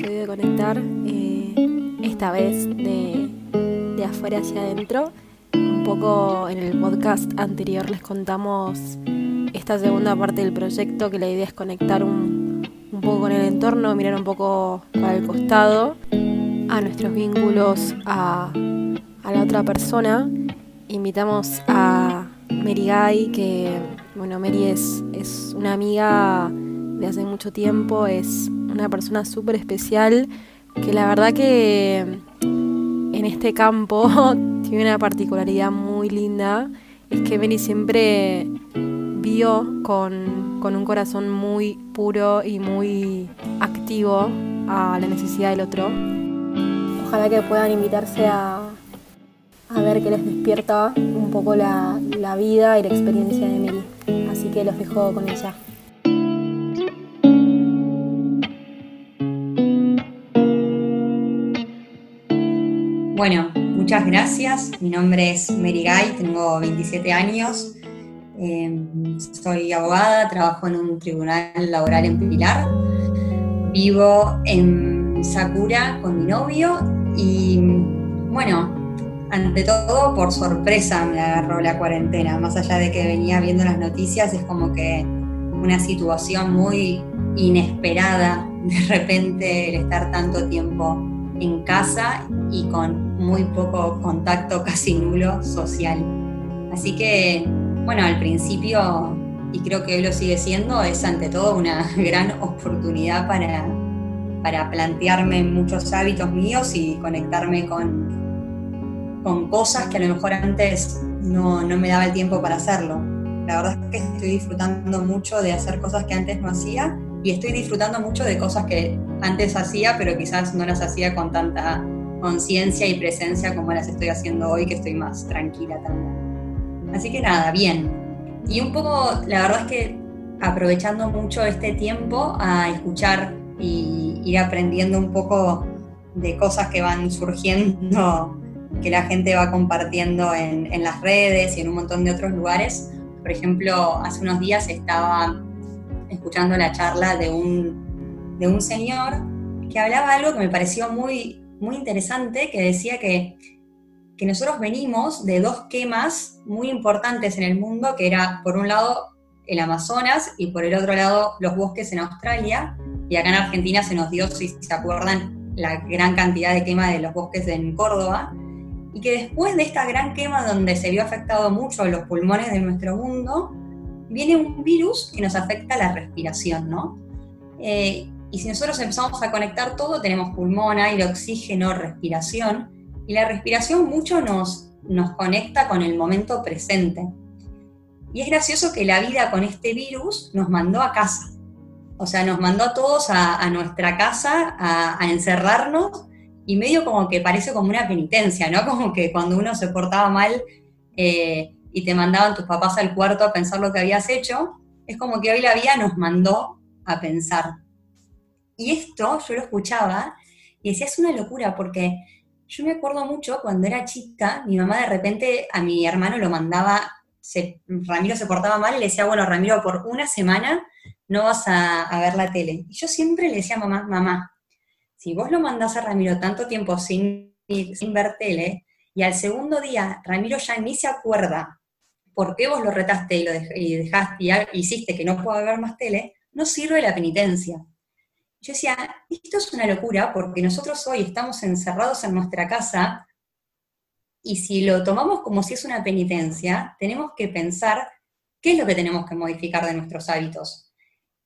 a episodio de Conectar, eh, esta vez de, afuera hacia adentro. Un poco en el podcast anterior les contamos esta segunda parte del proyecto, que la idea es conectar un, poco con el entorno, mirar un poco para el costado, a nuestros vínculos, a, la otra persona. Invitamos a Mary Guy, que, bueno, Mary es, es una amiga de hace mucho tiempo, es una persona súper especial que la verdad que en este campo tiene una particularidad muy linda, es que Mary siempre vio con, con un corazón muy puro y muy activo a la necesidad del otro. Ojalá que puedan invitarse a, a ver qué les despierta un poco la, la vida y la experiencia de Mary. Así que los dejo con ella. Bueno, muchas gracias. Mi nombre es Mary Guy, tengo 27 años. Em, soy abogada, trabajo en un tribunal laboral en Pilar. Vivo en Sakura con mi novio y, bueno, ante todo, por sorpresa me agarró la cuarentena. Más allá de que venía viendo las noticias, es como que una situación muy inesperada de repente el estar tanto tiempo en casa y con muy poco contacto, casi nulo, social. Así que, bueno, al principio, y creo que hoy lo sigue siendo, es ante todo una gran oportunidad para, para plantearme muchos hábitos míos y conectarme con, con cosas que a lo mejor antes no, no me daba el tiempo para hacerlo. La verdad es que estoy disfrutando mucho de hacer cosas que antes no hacía y estoy disfrutando mucho de cosas que antes hacía, pero quizás no las hacía con tanta conciencia y presencia como las estoy haciendo hoy, que estoy más tranquila también. Así que nada, bien. Y un poco, la verdad es que aprovechando mucho este tiempo a escuchar y ir aprendiendo un poco de cosas que van surgiendo, que la gente va compartiendo en, en las redes y en un montón de otros lugares. Por ejemplo, hace unos días estaba escuchando la charla de un, de un señor que hablaba algo que me pareció muy, muy interesante, que decía que, que nosotros venimos de dos quemas muy importantes en el mundo, que era por un lado el Amazonas y por el otro lado los bosques en Australia, y acá en Argentina se nos dio, si se acuerdan, la gran cantidad de quema de los bosques en Córdoba, y que después de esta gran quema donde se vio afectado mucho los pulmones de nuestro mundo, viene un virus que nos afecta la respiración, ¿no? Eh, y si nosotros empezamos a conectar todo, tenemos pulmón, aire, oxígeno, respiración, y la respiración mucho nos, nos conecta con el momento presente. Y es gracioso que la vida con este virus nos mandó a casa. O sea, nos mandó a todos a, nuestra casa a, encerrarnos y medio como que parece como una penitencia, ¿no? Como que cuando uno se portaba mal, eh, y te mandaban tus papás al cuarto a pensar lo que habías hecho, es como que hoy la vida nos mandó a pensar. Y esto yo lo escuchaba y decía, es una locura, porque yo me acuerdo mucho cuando era chica, mi mamá de repente a mi hermano lo mandaba, se, Ramiro se portaba mal y le decía, bueno, Ramiro, por una semana no vas a, ver la tele. Y yo siempre le decía a mamá, mamá, si vos lo mandás a Ramiro tanto tiempo sin, sin ver tele, y al segundo día Ramiro ya ni se acuerda por qué vos lo retaste y, lo dejaste y hiciste que no pueda haber más tele, no sirve la penitencia. Yo decía, esto es una locura porque nosotros hoy estamos encerrados en nuestra casa y si lo tomamos como si es una penitencia, tenemos que pensar qué es lo que tenemos que modificar de nuestros hábitos.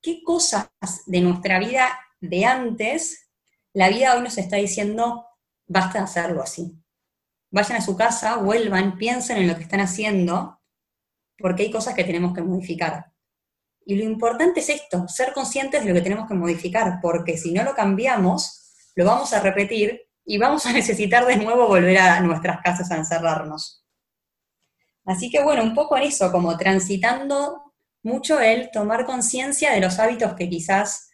¿Qué cosas de nuestra vida de antes, la vida hoy nos está diciendo, basta de hacerlo así? Vayan a su casa, vuelvan, piensen en lo que están haciendo porque hay cosas que tenemos que modificar. Y lo importante es esto, ser conscientes de lo que tenemos que modificar, porque si no lo cambiamos, lo vamos a repetir y vamos a necesitar de nuevo volver a nuestras casas a encerrarnos. Así que bueno, un poco en eso, como transitando mucho el tomar conciencia de los hábitos que quizás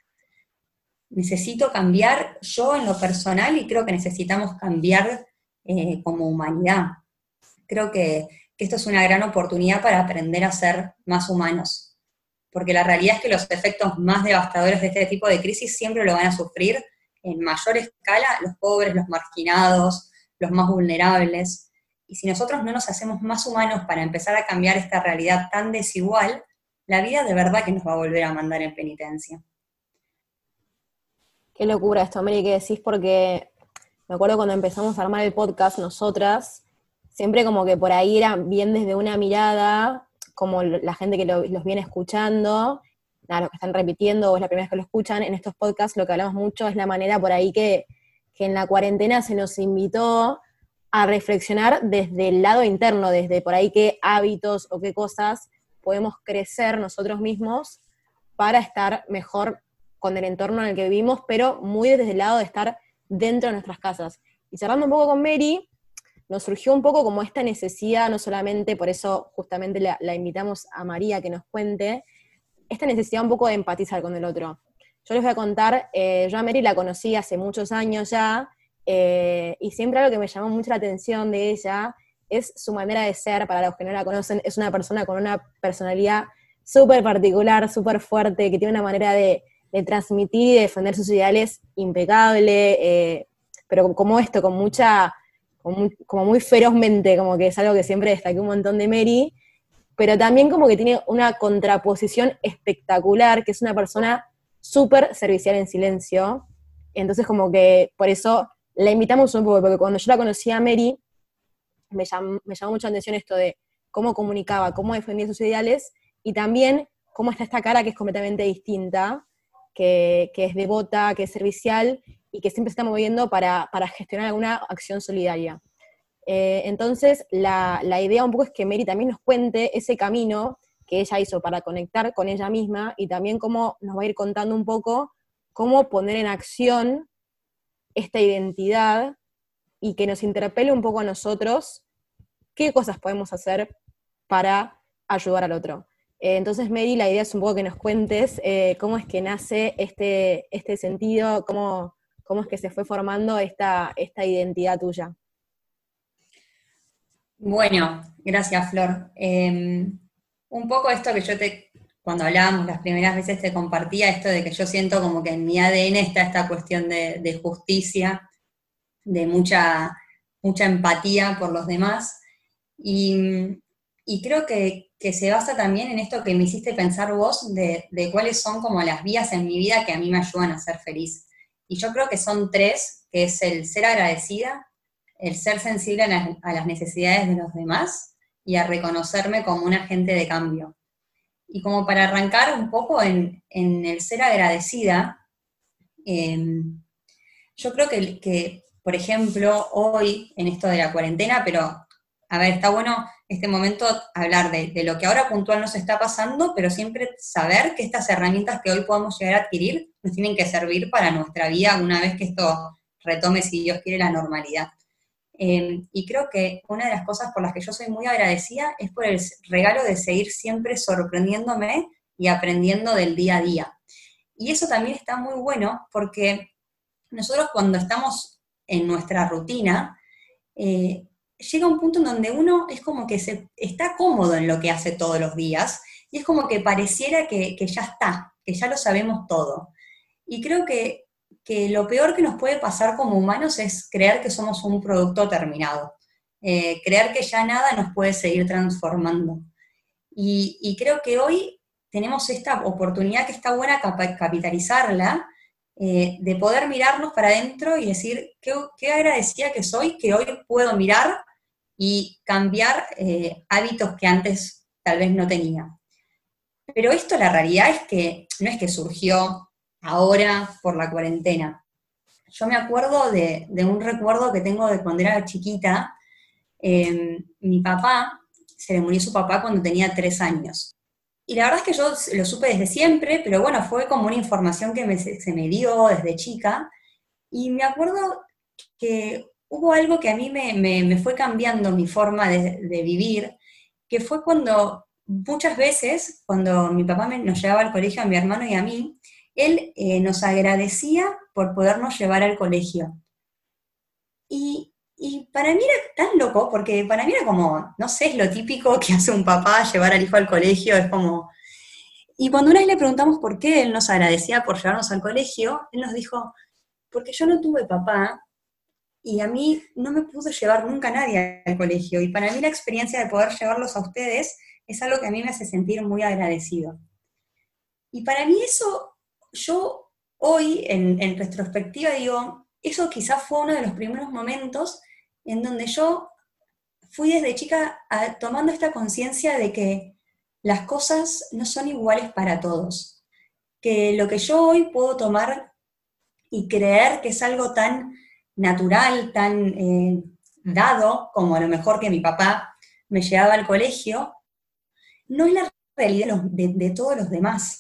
necesito cambiar yo en lo personal y creo que necesitamos cambiar eh, como humanidad. Creo que esto es una gran oportunidad para aprender a ser más humanos. Porque la realidad es que los efectos más devastadores de este tipo de crisis siempre lo van a sufrir en mayor escala los pobres, los marginados, los más vulnerables. Y si nosotros no nos hacemos más humanos para empezar a cambiar esta realidad tan desigual, la vida de verdad que nos va a volver a mandar en penitencia. Qué locura esto, Mary, que decís, porque me acuerdo cuando empezamos a armar el podcast, nosotras, siempre como que por ahí era bien desde una mirada, como la gente que los viene escuchando, nada, lo que están repitiendo o es la primera vez que lo escuchan, en estos podcasts lo que hablamos mucho es la manera por ahí que, que en la cuarentena se nos invitó a reflexionar desde el lado interno, desde por ahí qué hábitos o qué cosas podemos crecer nosotros mismos para estar mejor con el entorno en el que vivimos, pero muy desde el lado de estar dentro de nuestras casas. Y cerrando un poco con Mary, nos surgió un poco como esta necesidad, no solamente, por eso justamente la, invitamos a María que nos cuente, esta necesidad un poco de empatizar con el otro. Yo les voy a contar, eh, yo a Mary la conocí hace muchos años ya, eh, y siempre algo que me llamó mucho la atención de ella es su manera de ser, para los que no la conocen, es una persona con una personalidad súper particular, súper fuerte, que tiene una manera de, transmitir y defender sus ideales impecable, eh, pero como esto, con mucha, como muy, ferozmente, como que es algo que siempre destaqué un montón de Mary, pero también como que tiene una contraposición espectacular, que es una persona súper servicial en silencio, entonces como que por eso la invitamos un poco, porque cuando yo la conocí a Mary, me llamó, me llamó mucho la atención esto de cómo comunicaba, cómo defendía sus ideales, y también cómo está esta cara que es completamente distinta, que, es devota, que es servicial y que siempre se está moviendo para, gestionar alguna acción solidaria. Eh, entonces, la, idea un poco es que Mary también nos cuente ese camino que ella hizo para conectar con ella misma y también cómo nos va a ir contando un poco cómo poner en acción esta identidad y que nos interpele un poco a nosotros qué cosas podemos hacer para ayudar al otro. Eh, entonces, Mary, la idea es un poco que nos cuentes eh, cómo es que nace este, este sentido, cómo, cómo es que se fue formando esta, esta identidad tuya. Bueno, gracias, Flor. Em, un poco esto que yo te, cuando hablábamos las primeras veces te compartía, esto de que yo siento como que en mi ADN está esta cuestión de, justicia, de mucha, mucha empatía por los demás. Y, creo que se basa también en esto que me hiciste pensar vos, de, cuáles son como las vías en mi vida que a mí me ayudan a ser feliz. Y yo creo que son tres, que es el ser agradecida, el ser sensible a las, necesidades de los demás y a reconocerme como un agente de cambio. Y como para arrancar un poco en, el ser agradecida, em, yo creo que, que, por ejemplo, hoy, en esto de la cuarentena, pero a ver, está bueno este momento hablar de, lo que ahora puntual nos está pasando, pero siempre saber que estas herramientas que hoy podemos llegar a adquirir nos tienen que servir para nuestra vida una vez que esto retome, si Dios quiere, la normalidad. Em, y creo que una de las cosas por las que yo soy muy agradecida es por el regalo de seguir siempre sorprendiéndome y aprendiendo del día a día. Y eso también está muy bueno porque nosotros cuando estamos en nuestra rutina, eh, llega un punto en donde uno es como que se, está cómodo en lo que hace todos los días y es como que pareciera que, ya está, que ya lo sabemos todo. Y creo que, lo peor que nos puede pasar como humanos es creer que somos un producto terminado, eh, creer que ya nada nos puede seguir transformando. Y, creo que hoy tenemos esta oportunidad que está buena capitalizarla, eh, de poder mirarnos para adentro y decir, qué, qué agradecida que soy que hoy puedo mirar y cambiar eh, hábitos que antes tal vez no tenía. Pero esto la realidad es que no es que surgió ahora por la cuarentena. Yo me acuerdo de, un recuerdo que tengo de cuando era chiquita. Em, mi papá, se le murió su papá cuando tenía tres años. Y la verdad es que yo lo supe desde siempre, pero bueno, fue como una información que se me dio desde chica. Y me acuerdo que hubo algo que a mí me, fue cambiando mi forma de, vivir, que fue cuando muchas veces, cuando mi papá nos llevaba al colegio a mi hermano y a mí, él eh, nos agradecía por podernos llevar al colegio. Y, para mí era tan loco, porque para mí era como, no sé, es lo típico que hace un papá llevar al hijo al colegio, es como... Y cuando una vez le preguntamos por qué él nos agradecía por llevarnos al colegio, él nos dijo, porque yo no tuve papá y a mí no me pudo llevar nunca nadie al colegio. Y para mí la experiencia de poder llevarlos a ustedes es algo que a mí me hace sentir muy agradecido. Y para mí eso, yo hoy en, en retrospectiva digo, eso quizás fue uno de los primeros momentos en donde yo fui desde chica tomando esta conciencia de que las cosas no son iguales para todos, que lo que yo hoy puedo tomar y creer que es algo tan natural, tan eh, dado, como a lo mejor que mi papá me llevaba al colegio, no es la realidad de, todos los demás.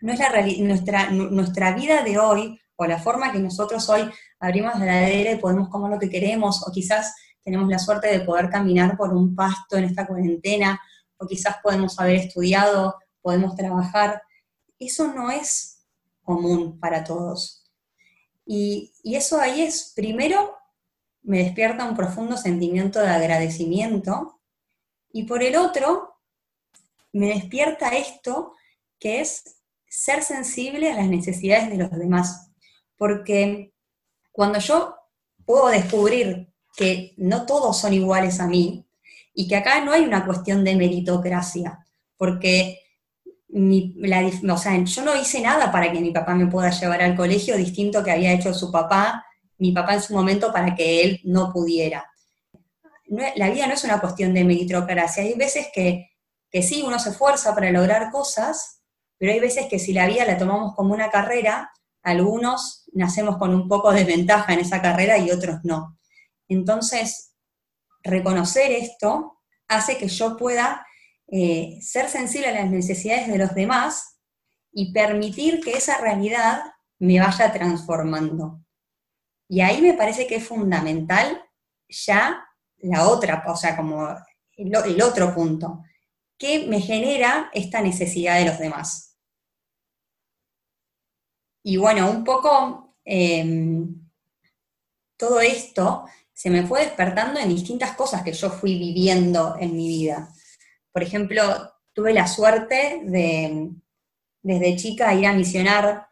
No es la nuestra, nuestra vida de hoy, o la forma que nosotros hoy abrimos la heladera y podemos comer lo que queremos, o quizás tenemos la suerte de poder caminar por un pasto en esta cuarentena, o quizás podemos haber estudiado, podemos trabajar. Eso no es común para todos. Y, eso ahí es, primero, me despierta un profundo sentimiento de agradecimiento, y por el otro, me despierta esto que es ser sensible a las necesidades de los demás. Porque cuando yo puedo descubrir que no todos son iguales a mí y que acá no hay una cuestión de meritocracia, porque o sea, yo no hice nada para que mi papá me pueda llevar al colegio distinto que había hecho su papá, mi papá en su momento para que él no pudiera. la vida no es una cuestión de meritocracia, hay veces que, que sí, uno se esfuerza para lograr cosas, pero hay veces que si la vida la tomamos como una carrera, algunos nacemos con un poco de ventaja en esa carrera y otros no. Entonces, reconocer esto hace que yo pueda eh, ser sensible a las necesidades de los demás y permitir que esa realidad me vaya transformando. Y ahí me parece que es fundamental ya la otra, o sea, como el, otro punto, que me genera esta necesidad de los demás. Y bueno, un poco em, todo esto se me fue despertando en distintas cosas que yo fui viviendo en mi vida. Por ejemplo, tuve la suerte de, desde chica, ir a misionar,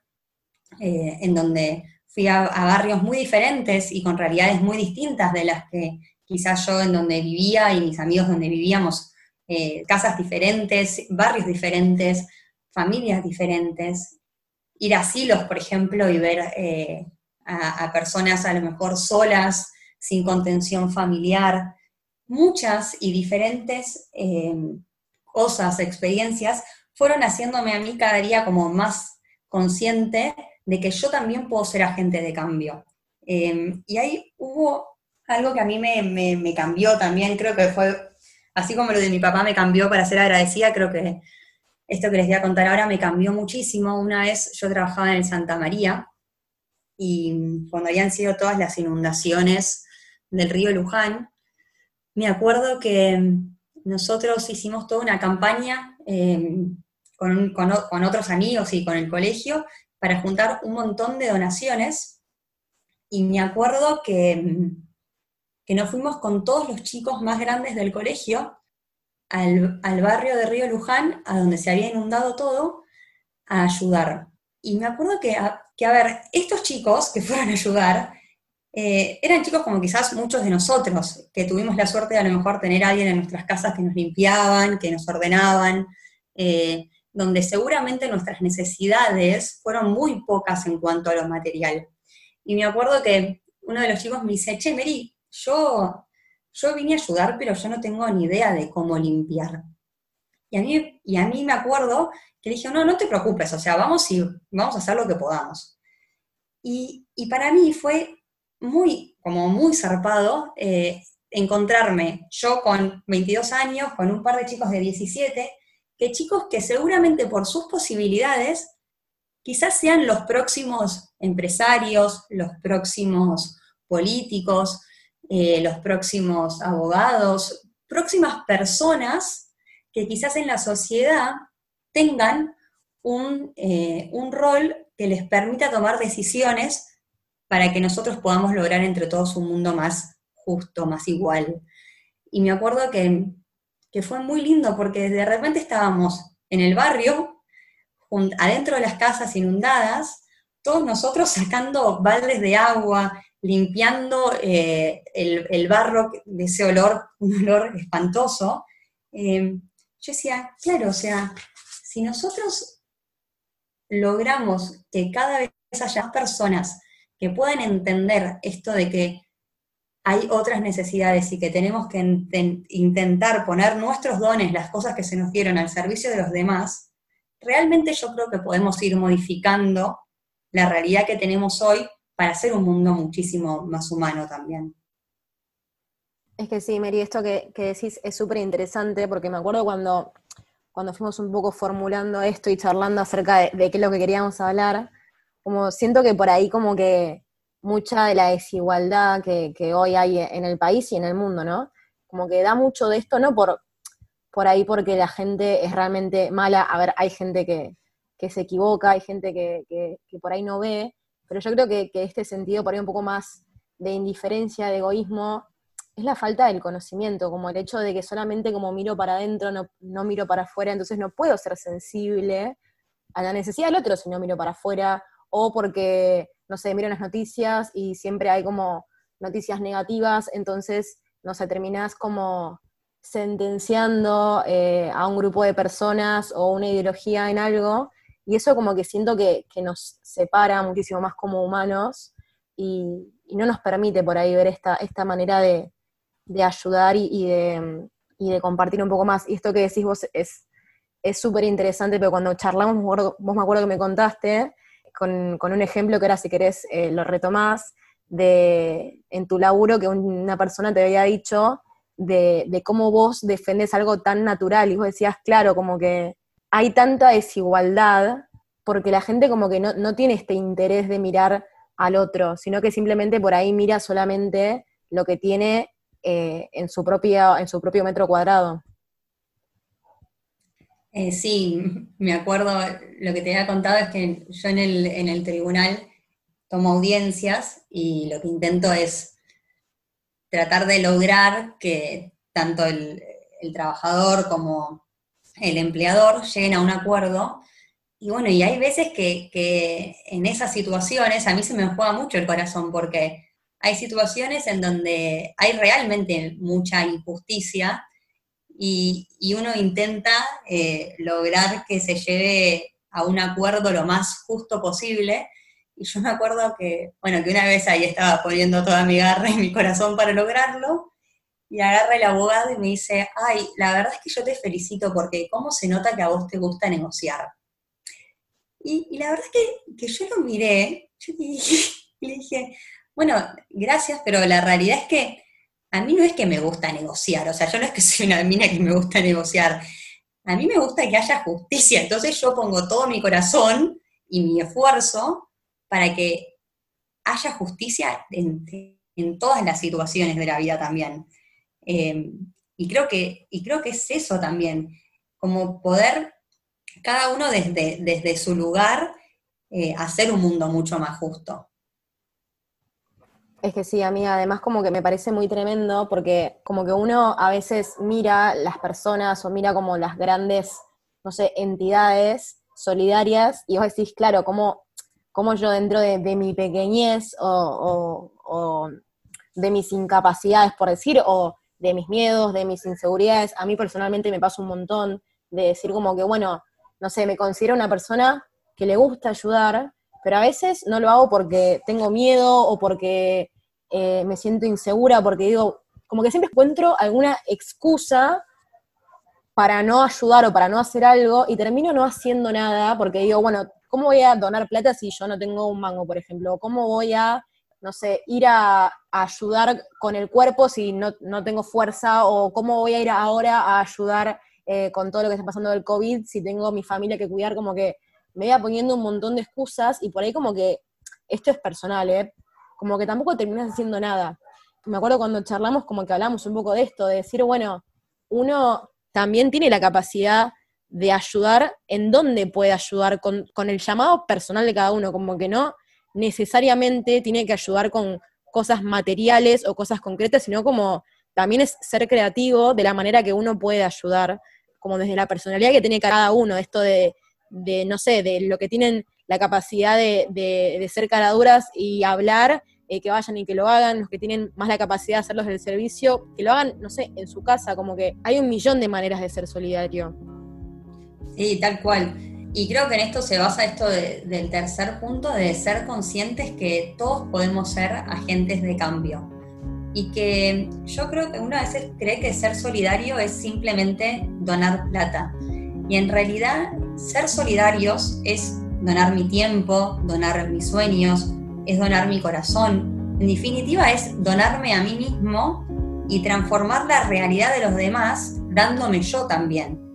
eh, en donde fui a, barrios muy diferentes y con realidades muy distintas de las que quizás yo en donde vivía y mis amigos donde vivíamos, eh, casas diferentes, barrios diferentes, familias diferentes. Ir a asilos, por ejemplo, y ver eh, a, personas a lo mejor solas, sin contención familiar, muchas y diferentes eh, cosas, experiencias, fueron haciéndome a mí cada día como más consciente de que yo también puedo ser agente de cambio. Em, y ahí hubo algo que a mí me, cambió también, creo que fue, así como lo de mi papá me cambió para ser agradecida, creo que esto que les voy a contar ahora me cambió muchísimo. Una vez yo trabajaba en Santa María y cuando habían sido todas las inundaciones del río Luján, me acuerdo que nosotros hicimos toda una campaña em, con, otros amigos y con el colegio para juntar un montón de donaciones y me acuerdo que, que nos fuimos con todos los chicos más grandes del colegio al, barrio de Río Luján, a donde se había inundado todo, a ayudar. Y me acuerdo que, que, a ver, estos chicos que fueron a ayudar, eh, eran chicos como quizás muchos de nosotros, que tuvimos la suerte de a lo mejor tener a alguien en nuestras casas que nos limpiaban, que nos ordenaban, eh, donde seguramente nuestras necesidades fueron muy pocas en cuanto a lo material. Y me acuerdo que uno de los chicos me dice, che, Mary, yo, yo vine a ayudar, pero yo no tengo ni idea de cómo limpiar. Y a mí, y a mí me acuerdo que dije, no, no te preocupes, o sea, vamos y vamos a hacer lo que podamos. Y, y para mí fue muy, como muy zarpado eh, encontrarme yo con 22 años, con un par de chicos de 17, que chicos que seguramente por sus posibilidades quizás sean los próximos empresarios, los próximos políticos, eh, los próximos abogados, próximas personas que quizás en la sociedad tengan un, eh, un rol que les permita tomar decisiones para que nosotros podamos lograr entre todos un mundo más justo, más igual. Y me acuerdo que, fue muy lindo porque de repente estábamos en el barrio adentro de las casas inundadas, todos nosotros sacando baldes de agua, limpiando eh, el, barro de ese olor, un olor espantoso. Eh, yo decía, claro, o sea, si nosotros logramos que cada vez haya personas que puedan entender esto de que hay otras necesidades y que tenemos que intentar poner nuestros dones, las cosas que se nos dieron al servicio de los demás, realmente yo creo que podemos ir modificando la realidad que tenemos hoy para hacer un mundo muchísimo más humano también. Es que sí, Mary, esto que, decís es súper interesante porque me acuerdo cuando, cuando fuimos un poco formulando esto y charlando acerca de, qué es lo que queríamos hablar, como siento que por ahí como que mucha de la desigualdad que, hoy hay en el país y en el mundo, ¿no? Como que da mucho de esto, no por, por ahí porque la gente es realmente mala, a ver, hay gente que, se equivoca, hay gente que, por ahí no ve, pero yo creo que, este sentido por ahí un poco más de indiferencia, de egoísmo, es la falta del conocimiento, como el hecho de que solamente como miro para adentro, no, no miro para afuera, entonces no puedo ser sensible a la necesidad del otro si no miro para afuera, o porque no sé, miro las noticias y siempre hay como noticias negativas, entonces, no sé, terminás como sentenciando eh, a un grupo de personas o una ideología en algo, y eso como que siento que, nos separa muchísimo más como humanos y, no nos permite por ahí ver esta, esta manera de, ayudar y, de, de, compartir un poco más. Y esto que decís vos es súper interesante, pero cuando charlamos, vos me acuerdo que me contaste con, un ejemplo que ahora si querés eh, lo retomás, de en tu laburo que una persona te había dicho de, cómo vos defendés algo tan natural y vos decías, claro, como que hay tanta desigualdad porque la gente como que no, tiene este interés de mirar al otro, sino que simplemente por ahí mira solamente lo que tiene eh, en, su propia, en su propio metro cuadrado. Eh, sí, me acuerdo, lo que te había contado es que yo en el, tribunal tomo audiencias y lo que intento es tratar de lograr que tanto el, trabajador como el empleador lleguen a un acuerdo. Y bueno, y hay veces que, que, en esas situaciones a mí se me juega mucho el corazón porque hay situaciones en donde hay realmente mucha injusticia y, uno intenta eh, lograr que se lleve a un acuerdo lo más justo posible. Y yo me acuerdo que, bueno, que una vez ahí estaba poniendo toda mi garra y mi corazón para lograrlo, y agarra el abogado y me dice, ay, la verdad es que yo te felicito porque cómo se nota que a vos te gusta negociar. Y, la verdad es que, yo lo miré, yo le dije, bueno, gracias, pero la realidad es que a mí no es que me gusta negociar, o sea, yo no es que soy una mina que me gusta negociar, a mí me gusta que haya justicia, entonces yo pongo todo mi corazón y mi esfuerzo para que haya justicia en, todas las situaciones de la vida también. Em, y, creo que, y creo que es eso también, como poder cada uno desde, desde su lugar eh, hacer un mundo mucho más justo. Es que sí, amiga, además como que me parece muy tremendo porque como que uno a veces mira las personas o mira como las grandes, no sé, entidades solidarias y vos decís, claro, como, como yo dentro de, mi pequeñez o, o, de mis incapacidades, por decir, o de mis miedos, de mis inseguridades, a mí personalmente me pasa un montón de decir como que, bueno, no sé, me considero una persona que le gusta ayudar, pero a veces no lo hago porque tengo miedo o porque eh, me siento insegura, porque digo, como que siempre encuentro alguna excusa para no ayudar o para no hacer algo y termino no haciendo nada porque digo, bueno, ¿cómo voy a donar plata si yo no tengo un mango, por ejemplo? ¿Cómo voy a, no sé, ir a, ayudar con el cuerpo si no, tengo fuerza? ¿O cómo voy a ir ahora a ayudar eh, con todo lo que está pasando del COVID si tengo mi familia que cuidar? Como que me iba poniendo un montón de excusas y por ahí como que esto es personal, ¿eh? Como que tampoco terminas haciendo nada. Me acuerdo cuando charlamos como que hablamos un poco de esto, de decir, bueno, uno también tiene la capacidad de ayudar en dónde puede ayudar con, con el llamado personal de cada uno, como que no necesariamente tiene que ayudar con cosas materiales o cosas concretas, sino como también es ser creativo de la manera que uno puede ayudar, como desde la personalidad que tiene cada uno, esto de de, no sé, de lo que tienen la capacidad de, de, ser caraduras y hablar, eh, que vayan y que lo hagan, los que tienen más la capacidad de hacerlos del servicio, que lo hagan, no sé, en su casa, como que hay un millón de maneras de ser solidario. Sí, tal cual. Y creo que en esto se basa esto del tercer punto, de ser conscientes que todos podemos ser agentes de cambio. Y que yo creo que una vez cree que ser solidario es simplemente donar plata. Y en realidad ser solidarios es donar mi tiempo, donar mis sueños, es donar mi corazón. En definitiva es donarme a mí mismo y transformar la realidad de los demás dándome yo también.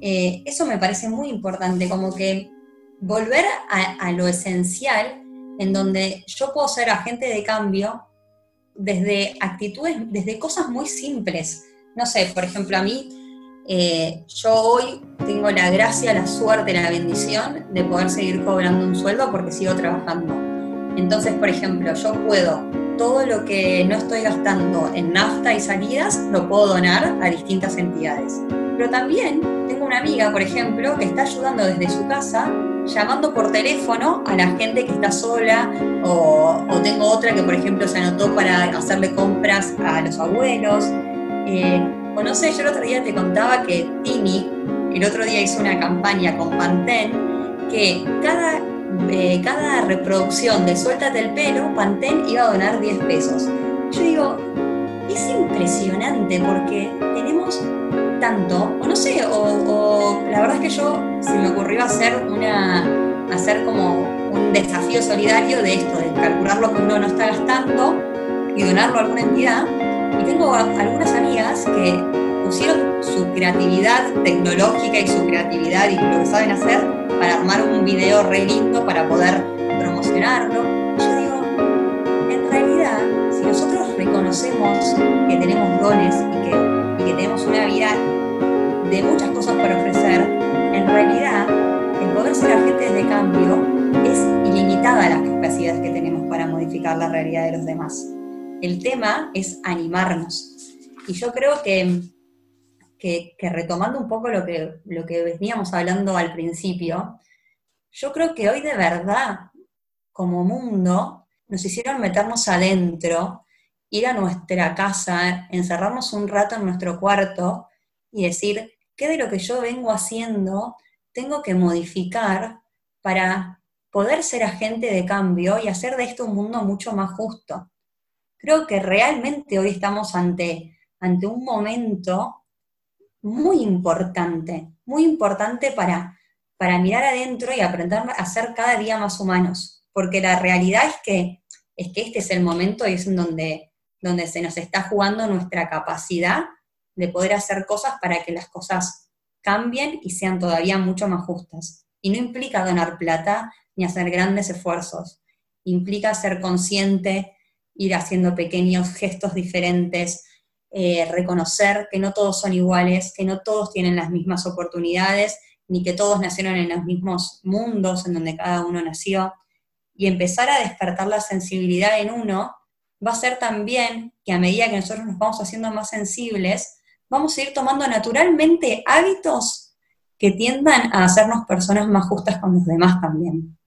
Eh, eso me parece muy importante, como que volver a, lo esencial, en donde yo puedo ser agente de cambio desde actitudes, desde cosas muy simples. No sé, por ejemplo, a mí, eh, yo hoy tengo la gracia, la suerte, la bendición de poder seguir cobrando un sueldo porque sigo trabajando. Entonces, por ejemplo, yo puedo, todo lo que no estoy gastando en nafta y salidas, lo puedo donar a distintas entidades. Pero también tengo una amiga, por ejemplo, que está ayudando desde su casa, llamando por teléfono a la gente que está sola, o, tengo otra que, por ejemplo, se anotó para hacerle compras a los abuelos. Eh, o no sé, yo el otro día te contaba que Tini, el otro día hizo una campaña con Pantene, que cada, eh, cada reproducción de Suéltate el pelo, Pantene iba a donar 10 pesos. Yo digo, es impresionante porque tenemos tanto, o no sé, o, la verdad es que yo se me ocurrió hacer una, hacer como un desafío solidario de esto, de calcular lo que uno no está gastando y donarlo a alguna entidad. Y tengo algunas amigas que pusieron su creatividad tecnológica y su creatividad y lo que saben hacer para armar un video re lindo para poder promocionarlo. Yo digo, en realidad, si nosotros reconocemos que tenemos dones y que que tenemos una vida de muchas cosas para ofrecer, en realidad el poder ser agentes de cambio es ilimitada las capacidades que tenemos para modificar la realidad de los demás. El tema es animarnos. Y yo creo que, que, retomando un poco lo que, lo que veníamos hablando al principio, yo creo que hoy de verdad, como mundo, nos hicieron meternos adentro ir a nuestra casa, encerrarnos un rato en nuestro cuarto y decir, ¿qué de lo que yo vengo haciendo tengo que modificar para poder ser agente de cambio y hacer de esto un mundo mucho más justo? Creo que realmente hoy estamos ante, ante un momento muy importante, muy importante para, para mirar adentro y aprender a ser cada día más humanos, porque la realidad es que, es que este es el momento y es en donde donde se nos está jugando nuestra capacidad de poder hacer cosas para que las cosas cambien y sean todavía mucho más justas. Y no implica donar plata ni hacer grandes esfuerzos, implica ser consciente, ir haciendo pequeños gestos diferentes, eh, reconocer que no todos son iguales, que no todos tienen las mismas oportunidades, ni que todos nacieron en los mismos mundos en donde cada uno nació, y empezar a despertar la sensibilidad en uno va a ser también que a medida que nosotros nos vamos haciendo más sensibles, vamos a ir tomando naturalmente hábitos que tiendan a hacernos personas más justas con los demás también.